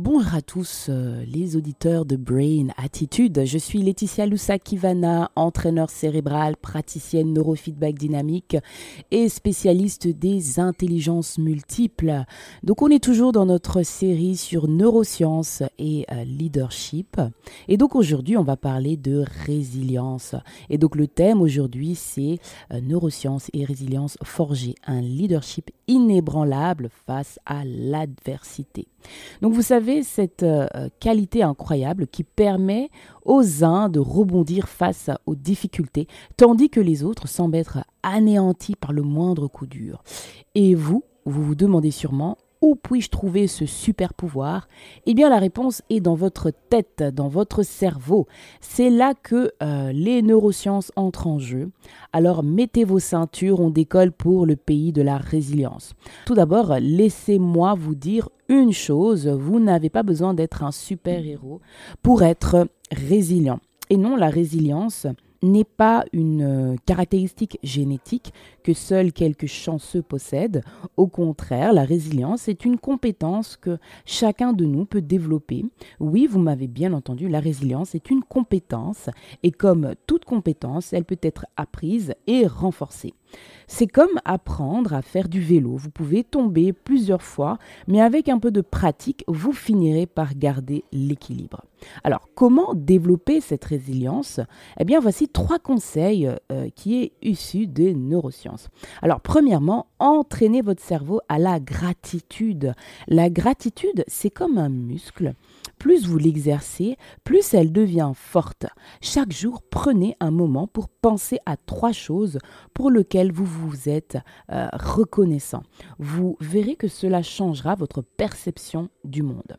Bonjour à tous euh, les auditeurs de Brain Attitude. Je suis Laetitia Lusakivana, entraîneur cérébral, praticienne neurofeedback dynamique et spécialiste des intelligences multiples. Donc on est toujours dans notre série sur neurosciences et euh, leadership. Et donc aujourd'hui on va parler de résilience. Et donc le thème aujourd'hui c'est euh, neurosciences et résilience forger un leadership inébranlable face à l'adversité. Donc vous savez, cette euh, qualité incroyable qui permet aux uns de rebondir face aux difficultés, tandis que les autres semblent être anéantis par le moindre coup dur. Et vous, vous vous demandez sûrement où puis-je trouver ce super pouvoir? Eh bien la réponse est dans votre tête, dans votre cerveau. C'est là que euh, les neurosciences entrent en jeu. Alors mettez vos ceintures, on décolle pour le pays de la résilience. Tout d'abord, laissez-moi vous dire une chose, vous n'avez pas besoin d'être un super-héros pour être résilient. Et non, la résilience, n'est pas une euh, caractéristique génétique que seuls quelques chanceux possèdent. Au contraire, la résilience est une compétence que chacun de nous peut développer. Oui, vous m'avez bien entendu, la résilience est une compétence et comme toute compétence, elle peut être apprise et renforcée. C'est comme apprendre à faire du vélo. Vous pouvez tomber plusieurs fois, mais avec un peu de pratique, vous finirez par garder l'équilibre. Alors, comment développer cette résilience? Eh bien, voici trois conseils euh, qui est issus des neurosciences. Alors, premièrement, entraînez votre cerveau à la gratitude. La gratitude, c'est comme un muscle. Plus vous l'exercez, plus elle devient forte. Chaque jour, prenez un moment pour penser à trois choses pour lesquelles vous vous êtes euh, reconnaissant. Vous verrez que cela changera votre perception du monde.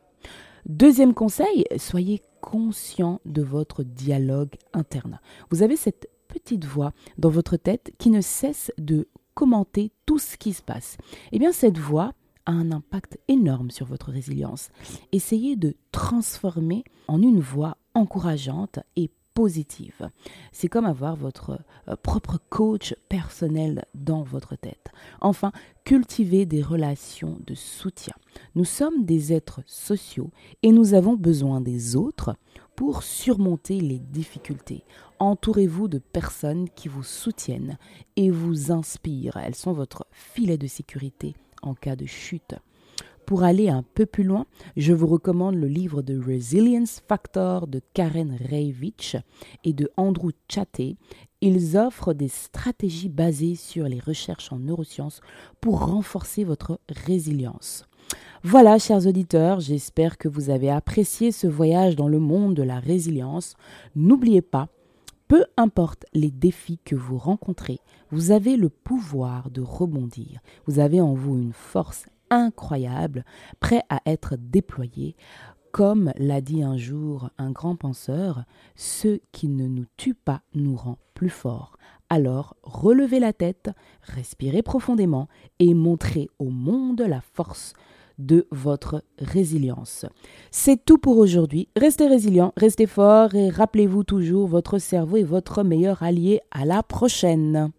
Deuxième conseil, soyez conscient de votre dialogue interne. Vous avez cette petite voix dans votre tête qui ne cesse de commenter tout ce qui se passe. Eh bien, cette voix a un impact énorme sur votre résilience. Essayez de transformer en une voix encourageante et positive. C'est comme avoir votre euh, propre coach personnel dans votre tête. Enfin, cultivez des relations de soutien. Nous sommes des êtres sociaux et nous avons besoin des autres pour surmonter les difficultés. Entourez-vous de personnes qui vous soutiennent et vous inspirent. Elles sont votre filet de sécurité en cas de chute. Pour aller un peu plus loin, je vous recommande le livre de Resilience Factor de Karen Reivich et de Andrew Chaté. Ils offrent des stratégies basées sur les recherches en neurosciences pour renforcer votre résilience. Voilà, chers auditeurs, j'espère que vous avez apprécié ce voyage dans le monde de la résilience. N'oubliez pas, peu importe les défis que vous rencontrez, vous avez le pouvoir de rebondir. Vous avez en vous une force incroyable, prêt à être déployé. Comme l'a dit un jour un grand penseur, ce qui ne nous tue pas nous rend plus forts. Alors relevez la tête, respirez profondément et montrez au monde la force de votre résilience. C'est tout pour aujourd'hui. Restez résilient, restez fort et rappelez-vous toujours, votre cerveau est votre meilleur allié. À la prochaine.